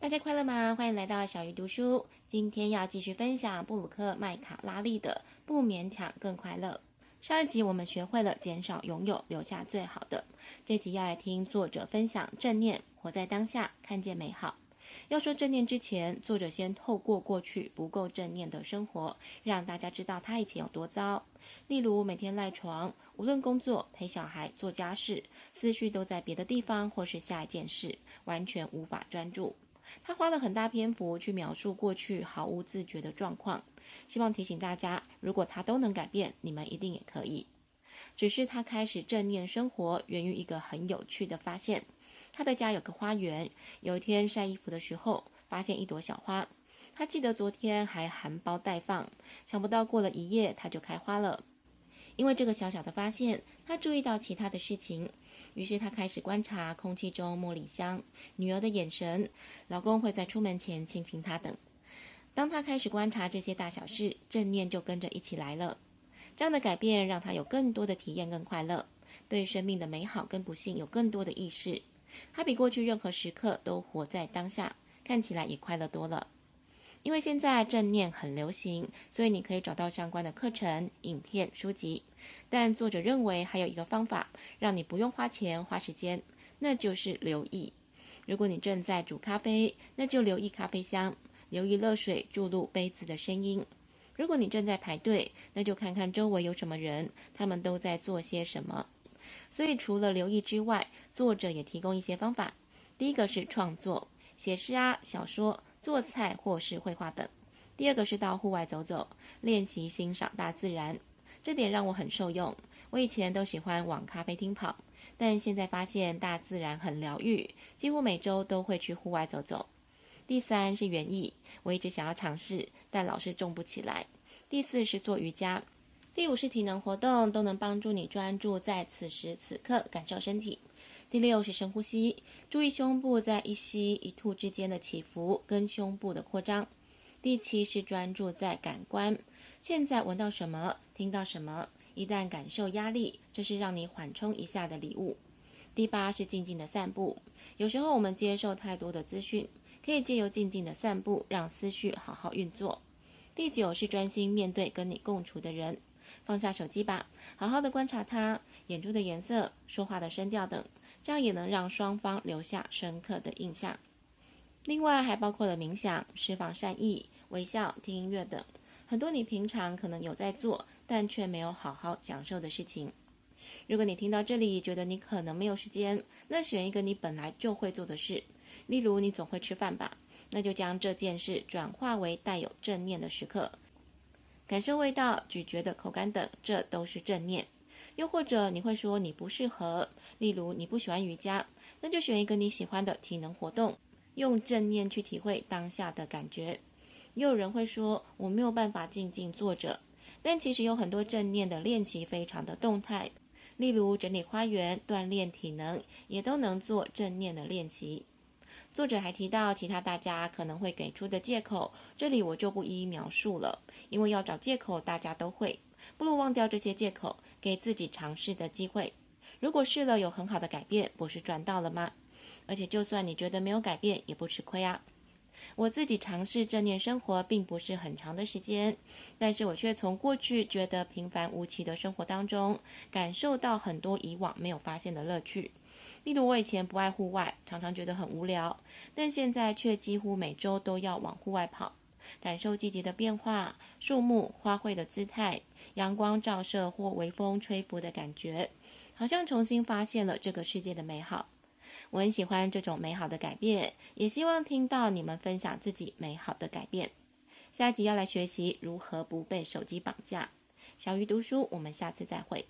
大家快乐吗？欢迎来到小鱼读书。今天要继续分享布鲁克麦卡拉利的《不勉强更快乐》。上一集我们学会了减少拥有，留下最好的。这集要来听作者分享正念，活在当下，看见美好。要说正念之前，作者先透过过去不够正念的生活，让大家知道他以前有多糟。例如每天赖床，无论工作、陪小孩、做家事，思绪都在别的地方或是下一件事，完全无法专注。他花了很大篇幅去描述过去毫无自觉的状况，希望提醒大家，如果他都能改变，你们一定也可以。只是他开始正念生活，源于一个很有趣的发现。他的家有个花园，有一天晒衣服的时候，发现一朵小花。他记得昨天还含苞待放，想不到过了一夜，它就开花了。因为这个小小的发现，他注意到其他的事情。于是他开始观察空气中茉莉香、女儿的眼神、老公会在出门前亲亲她等。当他开始观察这些大小事，正念就跟着一起来了。这样的改变让他有更多的体验跟快乐，对生命的美好跟不幸有更多的意识。他比过去任何时刻都活在当下，看起来也快乐多了。因为现在正念很流行，所以你可以找到相关的课程、影片、书籍。但作者认为还有一个方法，让你不用花钱花时间，那就是留意。如果你正在煮咖啡，那就留意咖啡香，留意热水注入杯子的声音。如果你正在排队，那就看看周围有什么人，他们都在做些什么。所以除了留意之外，作者也提供一些方法。第一个是创作，写诗啊、小说。做菜或是绘画等。第二个是到户外走走，练习欣赏大自然，这点让我很受用。我以前都喜欢往咖啡厅跑，但现在发现大自然很疗愈，几乎每周都会去户外走走。第三是园艺，我一直想要尝试，但老是种不起来。第四是做瑜伽。第五是体能活动，都能帮助你专注在此时此刻，感受身体。第六是深呼吸，注意胸部在一吸一吐之间的起伏跟胸部的扩张。第七是专注在感官，现在闻到什么，听到什么。一旦感受压力，这是让你缓冲一下的礼物。第八是静静的散步，有时候我们接受太多的资讯，可以借由静静的散步，让思绪好好运作。第九是专心面对跟你共处的人，放下手机吧，好好的观察他眼珠的颜色、说话的声调等。这样也能让双方留下深刻的印象。另外，还包括了冥想、释放善意、微笑、听音乐等，很多你平常可能有在做，但却没有好好享受的事情。如果你听到这里，觉得你可能没有时间，那选一个你本来就会做的事，例如你总会吃饭吧，那就将这件事转化为带有正念的时刻，感受味道、咀嚼的口感等，这都是正念。又或者你会说你不适合，例如你不喜欢瑜伽，那就选一个你喜欢的体能活动，用正念去体会当下的感觉。又有人会说我没有办法静静坐着，但其实有很多正念的练习非常的动态，例如整理花园、锻炼体能，也都能做正念的练习。作者还提到其他大家可能会给出的借口，这里我就不一一描述了，因为要找借口大家都会。不如忘掉这些借口，给自己尝试的机会。如果试了有很好的改变，不是赚到了吗？而且就算你觉得没有改变，也不吃亏啊。我自己尝试正念生活并不是很长的时间，但是我却从过去觉得平凡无奇的生活当中，感受到很多以往没有发现的乐趣。例如我以前不爱户外，常常觉得很无聊，但现在却几乎每周都要往户外跑。感受季节的变化，树木、花卉的姿态，阳光照射或微风吹拂的感觉，好像重新发现了这个世界的美好。我很喜欢这种美好的改变，也希望听到你们分享自己美好的改变。下一集要来学习如何不被手机绑架。小鱼读书，我们下次再会。